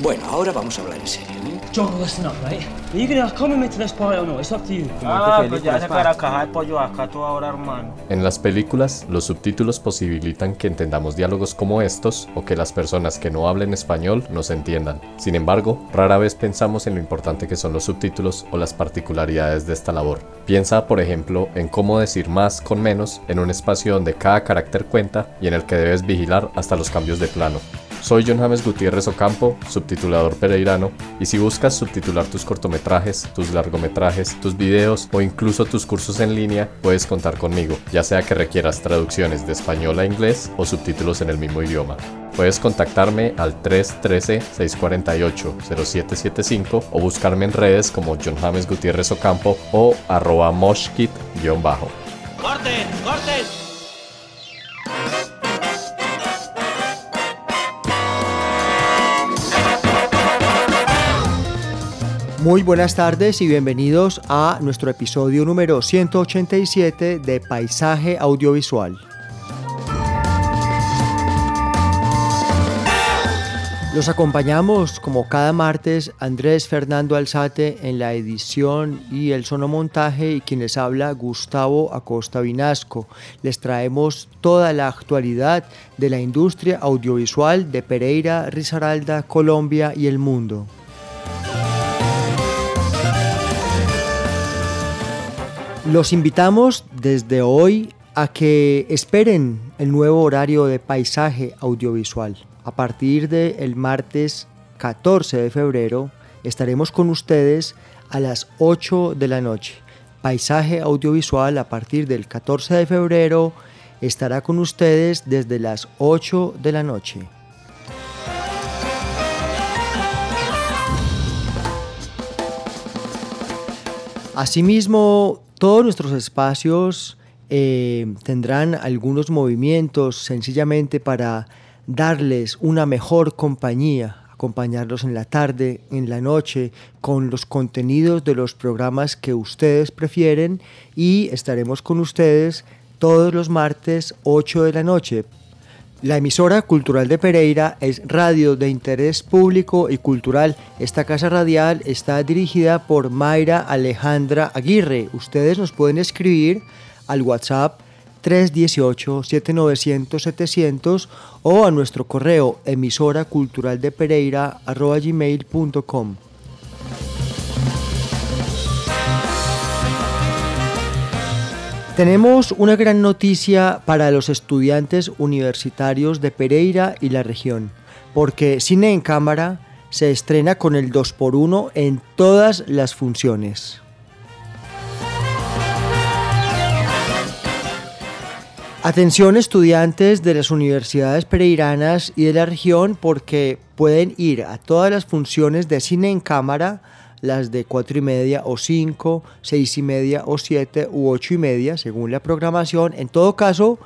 Bueno, ahora vamos a hablar en serio. ¿eh? John, listen up, right? Are you gonna accommodate to this party or no? It's up to you. Ah, pues ya se para caja de pollo acá tú ahora, hermano. En las películas, los subtítulos posibilitan que entendamos diálogos como estos o que las personas que no hablen español nos entiendan. Sin embargo, rara vez pensamos en lo importante que son los subtítulos o las particularidades de esta labor. Piensa, por ejemplo, en cómo decir más con menos en un espacio donde cada carácter cuenta y en el que debes vigilar hasta los cambios de plano. Soy John James Gutiérrez Ocampo, subtitulador pereirano, y si buscas subtitular tus cortometrajes, tus largometrajes, tus videos o incluso tus cursos en línea, puedes contar conmigo, ya sea que requieras traducciones de español a inglés o subtítulos en el mismo idioma. Puedes contactarme al 313-648-0775 o buscarme en redes como John James Gutiérrez Ocampo o arroba moshkit-bajo. ¡Corten! ¡Corten! Muy buenas tardes y bienvenidos a nuestro episodio número 187 de Paisaje Audiovisual. Los acompañamos como cada martes Andrés Fernando Alzate en la edición y el sonomontaje y quien les habla Gustavo Acosta Vinasco. Les traemos toda la actualidad de la industria audiovisual de Pereira, Risaralda, Colombia y el mundo. Los invitamos desde hoy a que esperen el nuevo horario de paisaje audiovisual. A partir del martes 14 de febrero estaremos con ustedes a las 8 de la noche. Paisaje audiovisual a partir del 14 de febrero estará con ustedes desde las 8 de la noche. Asimismo, todos nuestros espacios eh, tendrán algunos movimientos sencillamente para darles una mejor compañía, acompañarlos en la tarde, en la noche, con los contenidos de los programas que ustedes prefieren y estaremos con ustedes todos los martes 8 de la noche. La emisora cultural de Pereira es radio de interés público y cultural. Esta casa radial está dirigida por Mayra Alejandra Aguirre. Ustedes nos pueden escribir al WhatsApp 318-7900-700 o a nuestro correo emisora cultural de Pereira gmail.com. Tenemos una gran noticia para los estudiantes universitarios de Pereira y la región, porque Cine en Cámara se estrena con el 2x1 en todas las funciones. Atención estudiantes de las universidades pereiranas y de la región porque pueden ir a todas las funciones de cine en cámara, las de 4 y media o 5, 6 y media o 7 u 8 y media, según la programación. En todo caso,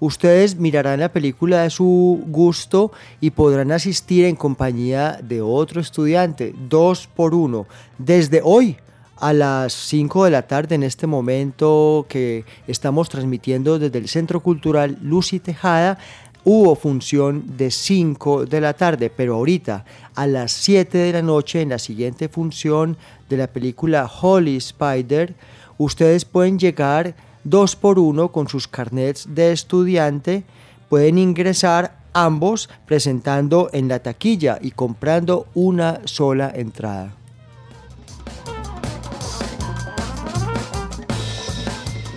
ustedes mirarán la película de su gusto y podrán asistir en compañía de otro estudiante, dos por uno, desde hoy a las 5 de la tarde en este momento que estamos transmitiendo desde el Centro Cultural Lucy Tejada. Hubo función de 5 de la tarde, pero ahorita a las 7 de la noche en la siguiente función de la película Holy Spider, ustedes pueden llegar dos por uno con sus carnets de estudiante, pueden ingresar ambos presentando en la taquilla y comprando una sola entrada.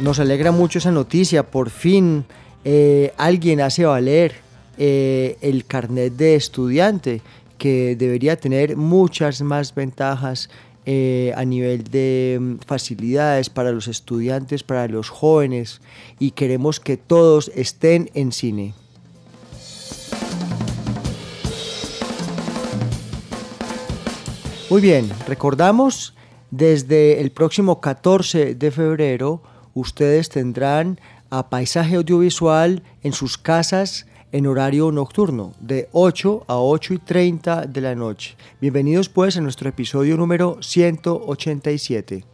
Nos alegra mucho esa noticia, por fin eh, alguien hace valer eh, el carnet de estudiante que debería tener muchas más ventajas eh, a nivel de mm, facilidades para los estudiantes, para los jóvenes y queremos que todos estén en cine. Muy bien, recordamos, desde el próximo 14 de febrero ustedes tendrán a paisaje audiovisual en sus casas en horario nocturno, de 8 a 8 y 30 de la noche. Bienvenidos pues a nuestro episodio número 187.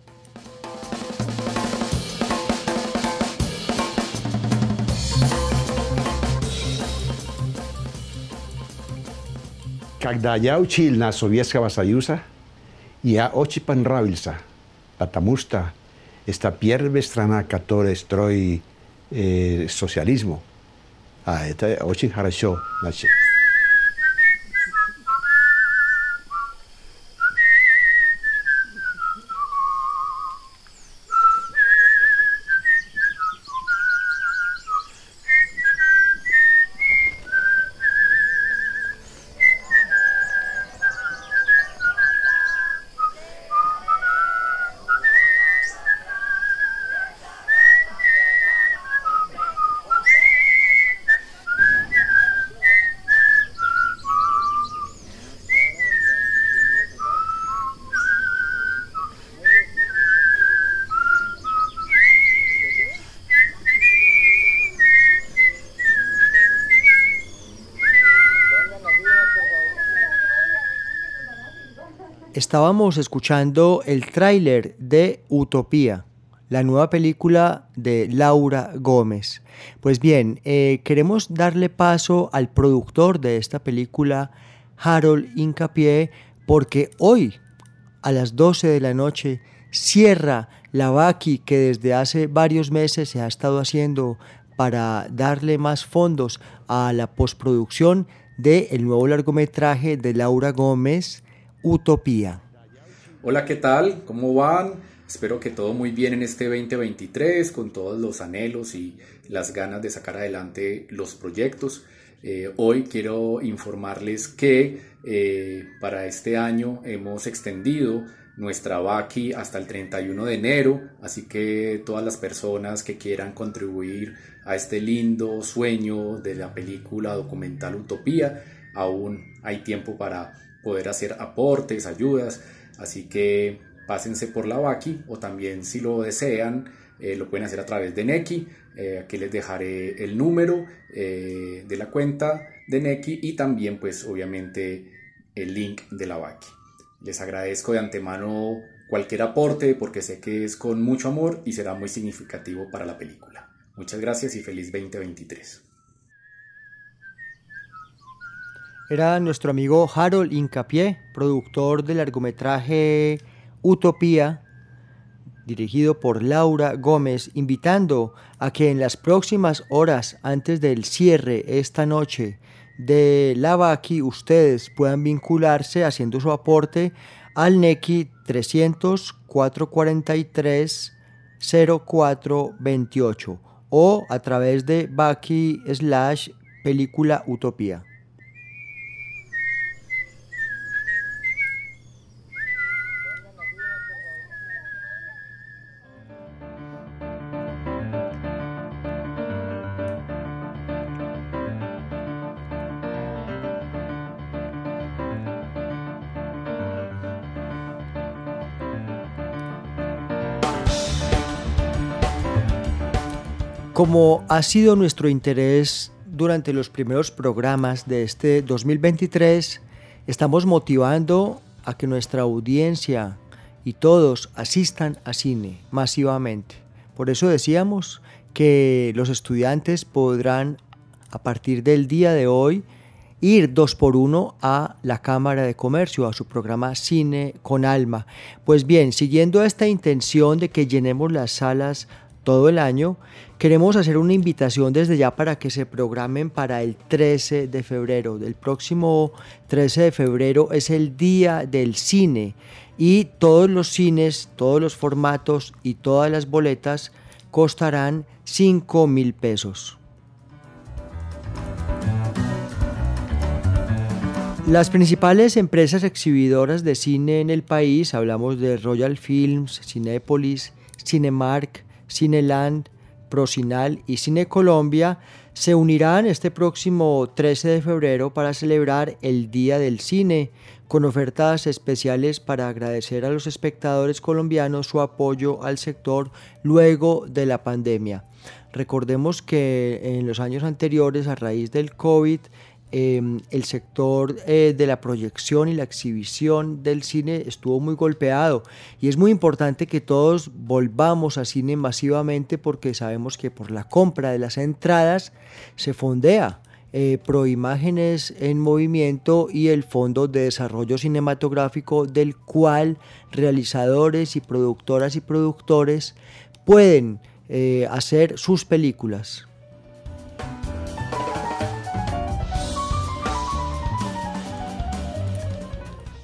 Cagdayau chilna soviesca vasayusa, ya ochipan ravilsa, patamusta, esta pierve strana katore stroi socialismo. А это очень хорошо. Значит. Estábamos escuchando el tráiler de Utopía, la nueva película de Laura Gómez. Pues bien, eh, queremos darle paso al productor de esta película, Harold Incapié, porque hoy, a las 12 de la noche, cierra la Baki que desde hace varios meses se ha estado haciendo para darle más fondos a la postproducción del nuevo largometraje de Laura Gómez, Utopía. Hola, ¿qué tal? ¿Cómo van? Espero que todo muy bien en este 2023, con todos los anhelos y las ganas de sacar adelante los proyectos. Eh, hoy quiero informarles que eh, para este año hemos extendido nuestra Baki hasta el 31 de enero, así que todas las personas que quieran contribuir a este lindo sueño de la película documental Utopía, aún hay tiempo para poder hacer aportes, ayudas, así que pásense por la Baki o también si lo desean eh, lo pueden hacer a través de Neki, eh, aquí les dejaré el número eh, de la cuenta de Neki y también pues obviamente el link de la Baki. Les agradezco de antemano cualquier aporte porque sé que es con mucho amor y será muy significativo para la película. Muchas gracias y feliz 2023. Era nuestro amigo Harold Incapié, productor del largometraje Utopía, dirigido por Laura Gómez, invitando a que en las próximas horas antes del cierre esta noche de la ustedes puedan vincularse haciendo su aporte al NECI 300 443 0428 o a través de Baki slash película Utopía. Como ha sido nuestro interés durante los primeros programas de este 2023, estamos motivando a que nuestra audiencia y todos asistan a cine masivamente. Por eso decíamos que los estudiantes podrán a partir del día de hoy ir dos por uno a la Cámara de Comercio, a su programa Cine con Alma. Pues bien, siguiendo esta intención de que llenemos las salas todo el año, queremos hacer una invitación desde ya para que se programen para el 13 de febrero. Del próximo 13 de febrero es el día del cine y todos los cines, todos los formatos y todas las boletas costarán 5 mil pesos. Las principales empresas exhibidoras de cine en el país, hablamos de Royal Films, Cinépolis, Cinemark, Cineland, Procinal y Cine Colombia, se unirán este próximo 13 de febrero para celebrar el Día del Cine, con ofertas especiales para agradecer a los espectadores colombianos su apoyo al sector luego de la pandemia. Recordemos que en los años anteriores, a raíz del COVID, Em, el sector eh, de la proyección y la exhibición del cine estuvo muy golpeado y es muy importante que todos volvamos a cine masivamente porque sabemos que por la compra de las entradas se fondea eh, Proimágenes en Movimiento y el Fondo de Desarrollo Cinematográfico del cual realizadores y productoras y productores pueden eh, hacer sus películas.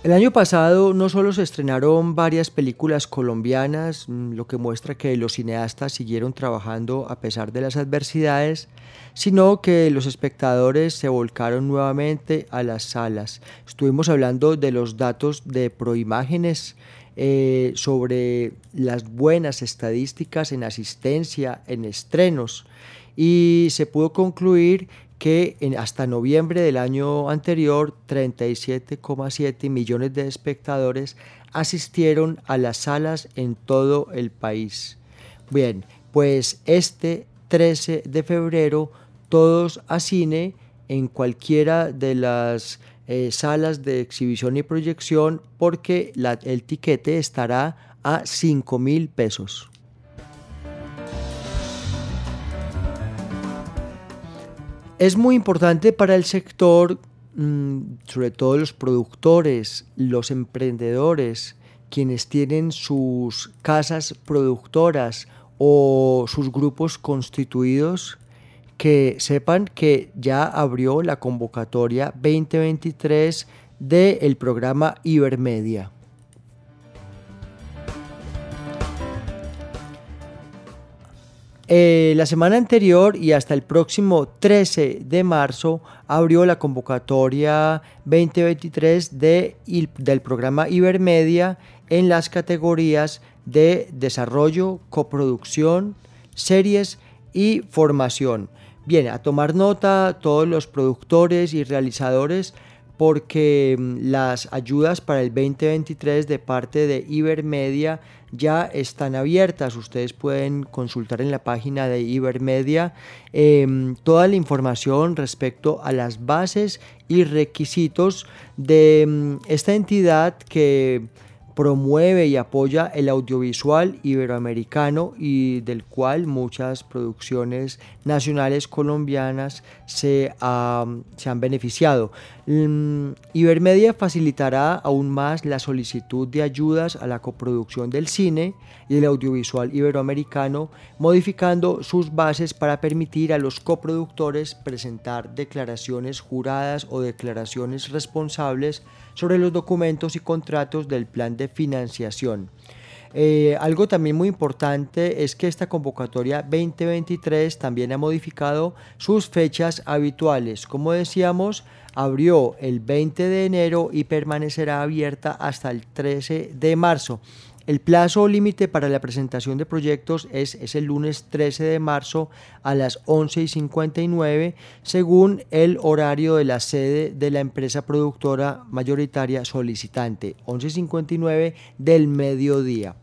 El año pasado no solo se estrenaron varias películas colombianas, mm, lo que muestra que los cineastas siguieron trabajando a pesar de las adversidades, sino que los espectadores se volcaron nuevamente a las salas. Estuvimos hablando de los datos de Proimágenes eh, sobre las buenas estadísticas en asistencia, en estrenos, y se pudo concluir que en, hasta noviembre del año anterior 37,7 millones de espectadores asistieron a las salas en todo el país. Bien, pues este 13 de febrero todos a cine en cualquiera de las eh, salas de exhibición y proyección porque el tiquete estará a 5 mil pesos. Es muy importante para el sector, mm, sobre todo los productores, los emprendedores, quienes tienen sus casas productoras o sus grupos constituidos, que sepan que ya abrió la convocatoria 2023 del programa Ibermedia. Eh, la semana anterior y hasta el próximo 13 de marzo abrió la convocatoria 2023 de, del programa Ibermedia en las categorías de desarrollo, coproducción, series y formación. Bien, a tomar nota todos los productores y realizadores porque mm, las ayudas para el 2023 de parte de Ibermedia ya están abiertas. Ustedes pueden consultar en la página de Ibermedia em, toda la información respecto a las bases y requisitos de mm, esta entidad que promueve y apoya el audiovisual iberoamericano y del cual muchas producciones nacionales colombianas se, se han beneficiado. Mm, Ibermedia facilitará aún más la solicitud de ayudas a la coproducción del cine y el audiovisual iberoamericano, modificando sus bases para permitir a los coproductores presentar declaraciones juradas o declaraciones responsables sobre los documentos y contratos del plan de financiación. Eh, algo también muy importante es que esta convocatoria 2023 también ha modificado sus fechas habituales. Como decíamos, abrió el 20 de enero y permanecerá abierta hasta el 13 de marzo. El plazo límite para la presentación de proyectos es, es, el lunes 13 de marzo a las 11 y 59 según el horario de la sede de la empresa productora mayoritaria solicitante, 11 y 59 del mediodía.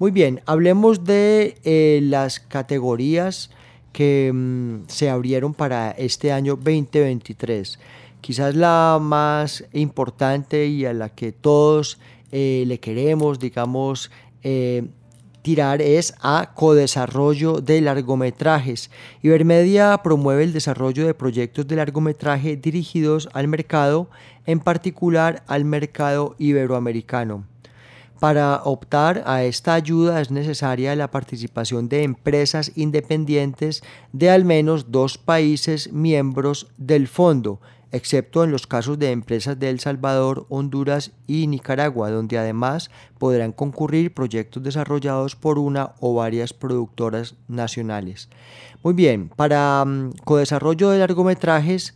Muy bien, hablemos de eh, las categorías que mm, se abrieron para este año 2023. Quizás la más importante y a la que todos eh, le queremos, digamos, eh, tirar es a codesarrollo de largometrajes. Ibermedia promueve el desarrollo de proyectos de largometraje dirigidos al mercado, en particular al mercado iberoamericano. Para optar a esta ayuda es necesaria la participación de empresas independientes de al menos dos países miembros del fondo, excepto en los casos de empresas de El Salvador, Honduras y Nicaragua, donde además podrán concurrir proyectos desarrollados por una o varias productoras nacionales. Muy bien, para um, codesarrollo de largometrajes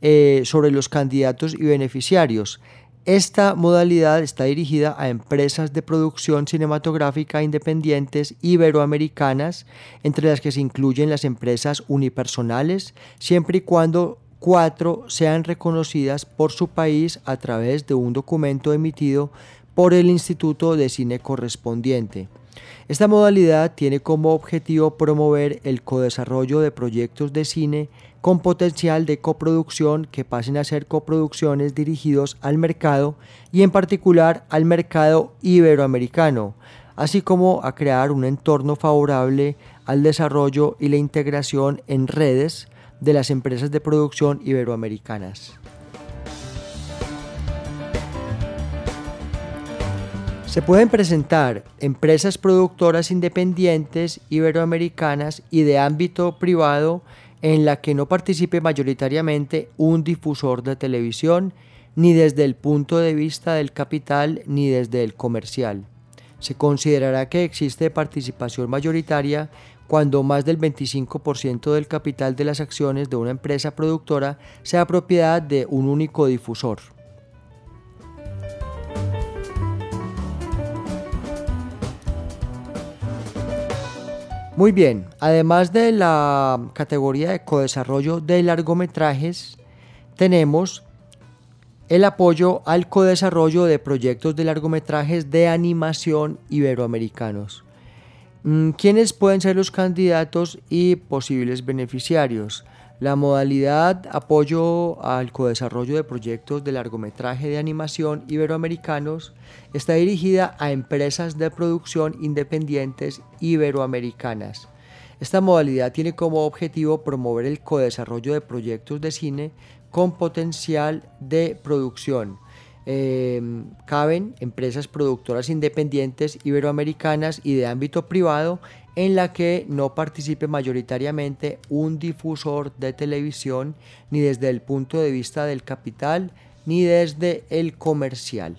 eh, sobre los candidatos y beneficiarios. Esta modalidad está dirigida a empresas de producción cinematográfica independientes iberoamericanas, entre las que se incluyen las empresas unipersonales, siempre y cuando cuatro sean reconocidas por su país a través de un documento emitido por el Instituto de Cine correspondiente. Esta modalidad tiene como objetivo promover el codesarrollo de proyectos de cine con potencial de coproducción que pasen a ser coproducciones dirigidos al mercado y en particular al mercado iberoamericano, así como a crear un entorno favorable al desarrollo y la integración en redes de las empresas de producción iberoamericanas. Se pueden presentar empresas productoras independientes iberoamericanas y de ámbito privado en la que no participe mayoritariamente un difusor de televisión, ni desde el punto de vista del capital ni desde el comercial. Se considerará que existe participación mayoritaria cuando más del 25% del capital de las acciones de una empresa productora sea propiedad de un único difusor. Muy bien, además de la categoría de codesarrollo de largometrajes, tenemos el apoyo al codesarrollo de proyectos de largometrajes de animación iberoamericanos. Mm, ¿Quiénes pueden ser los candidatos y posibles beneficiarios? La modalidad apoyo al codesarrollo de proyectos de largometraje de animación iberoamericanos está dirigida a empresas de producción independientes iberoamericanas. Esta modalidad tiene como objetivo promover el codesarrollo de proyectos de cine con potencial de producción Em, caben empresas productoras independientes iberoamericanas y de ámbito privado en la que no participe mayoritariamente un difusor de televisión ni desde el punto de vista del capital ni desde el comercial.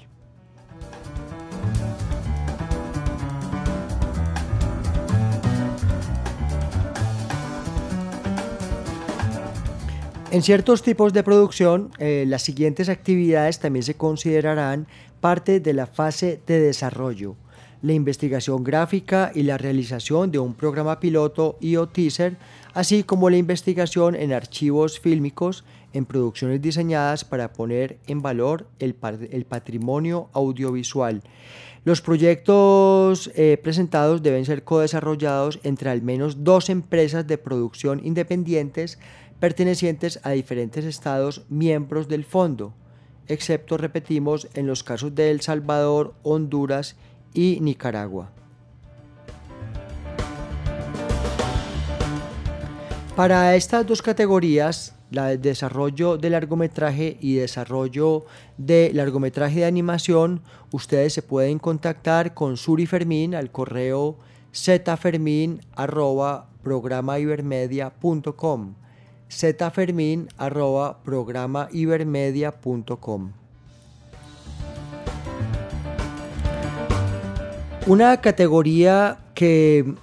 En ciertos tipos de producción, eh, las siguientes actividades también se considerarán parte de la fase de desarrollo. La investigación gráfica y la realización de un programa piloto y o teaser, así como la investigación en archivos fílmicos en producciones diseñadas para poner en valor el, patrimonio audiovisual. Los proyectos eh, presentados deben ser co-desarrollados entre al menos dos empresas de producción independientes pertenecientes a diferentes estados miembros del fondo, excepto, repetimos, en los casos de El Salvador, Honduras y Nicaragua. Para estas dos categorías, la de desarrollo de largometraje y desarrollo de largometraje de animación, ustedes se pueden contactar con Suri Fermín al correo zfermin.programa.ibermedia.com zfermin.programa.ibermedia.com. Una categoría que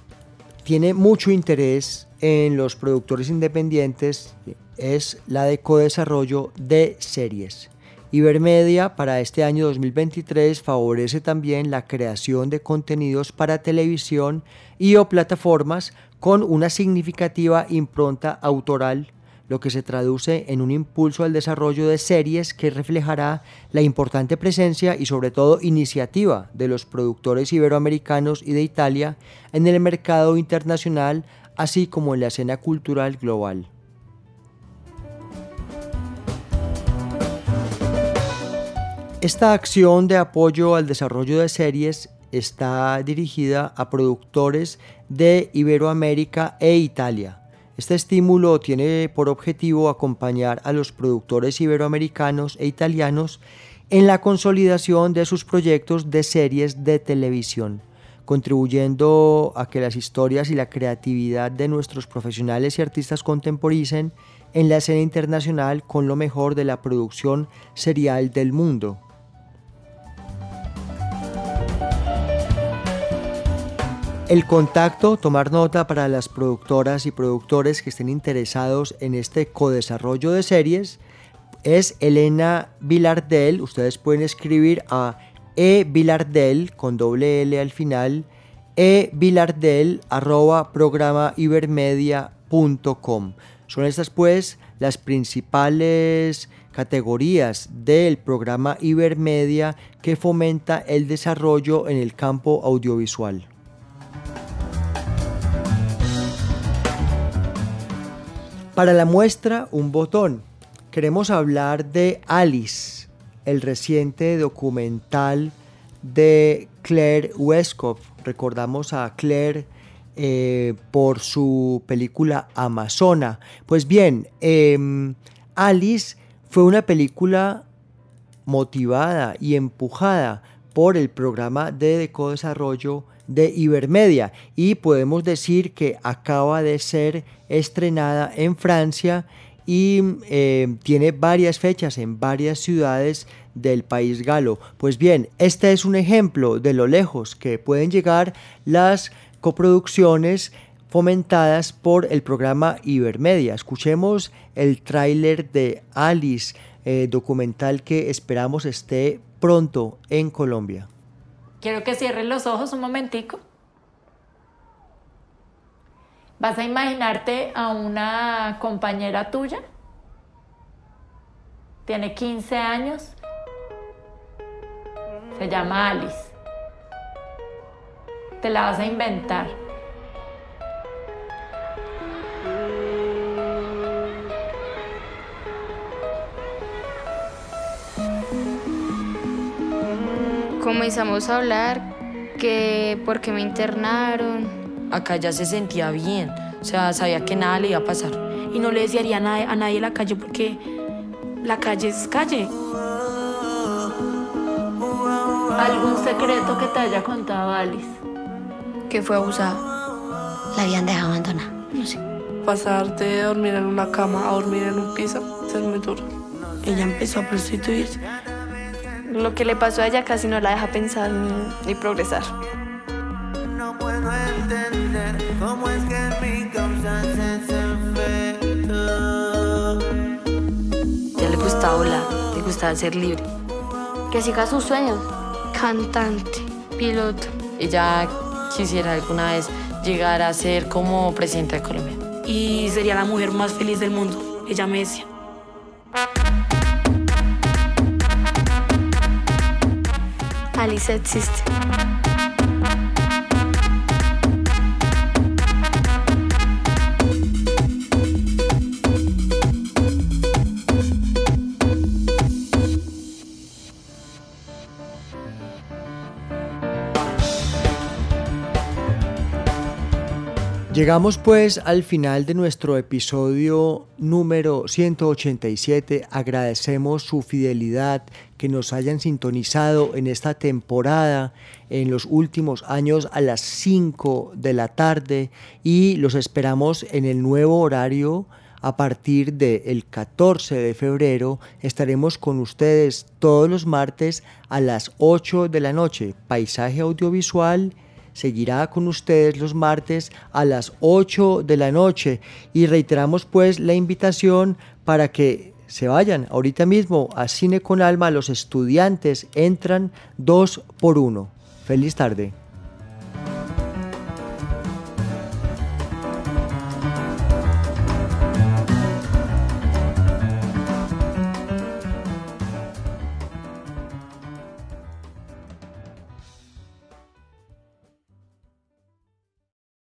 tiene mucho interés en los productores independientes es la de codesarrollo de series. Ibermedia para este año 2023 favorece también la creación de contenidos para televisión y o plataformas con una significativa impronta autoral lo que se traduce en un impulso al desarrollo de series que reflejará la importante presencia y sobre todo iniciativa de los productores iberoamericanos y de Italia en el mercado internacional, así como en la escena cultural global. Esta acción de apoyo al desarrollo de series está dirigida a productores de Iberoamérica e Italia este estímulo tiene por objetivo acompañar a los productores iberoamericanos e italianos en la consolidación de sus proyectos de series de televisión, contribuyendo a que las historias y la creatividad de nuestros profesionales y artistas contemporicen en la escena internacional con lo mejor de la producción serial del mundo. El contacto, tomar nota para las productoras y productores que estén interesados en este codesarrollo de series, es Elena Vilardel. Ustedes pueden escribir a e Vilardel con doble L al final, e Vilardel arroba Son estas pues las principales categorías del programa Ibermedia que fomenta el desarrollo en el campo audiovisual. Para la muestra, un botón. Queremos hablar de Alice, el reciente documental de Claire Westcott. Recordamos a Claire eh, por su película Amazona. Pues bien, em, Alice fue una película motivada y empujada por el programa de desarrollo de Ibermedia y podemos decir que acaba de ser estrenada en Francia y eh, tiene varias fechas en varias ciudades del país galo. Pues bien, este es un ejemplo de lo lejos que pueden llegar las coproducciones fomentadas por el programa Ibermedia. Escuchemos el tráiler de Alice, eh, documental que esperamos esté pronto en Colombia. Quiero que cierres los ojos un momentico. Vas a imaginarte a una compañera tuya. Tiene 15 años. Se llama Alice. Te la vas a inventar. Comenzamos a hablar que porque me internaron. Acá ya se sentía bien, o sea, sabía que nada le iba a pasar. Y no le desearía a nadie, a la calle porque la calle es calle. ¿Algún secreto que te haya contado Alice? Que fue abusada. La habían dejado abandonada. No sé. Pasar de dormir en una cama a dormir en un piso es muy duro. Ella empezó a prostituirse lo que le pasó a ella casi no la deja pensar ni, progresar. No puedo entender cómo es que mi causa Ya le gustaba volar, le gustaba ser libre. Que siga sus sueños. Cantante, piloto. Ella quisiera alguna vez llegar a ser como presidenta de Colombia. Y sería la mujer más feliz del mundo. Ella me decía. Alice existe. Llegamos pues al final de nuestro episodio número 187. Agradecemos su fidelidad, que nos hayan sintonizado en esta temporada, en los últimos años a las 5 de la tarde y los esperamos en el nuevo horario. A partir del 14 de febrero estaremos con ustedes todos los martes a las 8 de la noche. Paisaje audiovisual seguirá con ustedes los martes a las 8 de la noche y reiteramos pues la invitación para que se vayan ahorita mismo a Cine con Alma, los estudiantes entran dos por uno. Feliz tarde.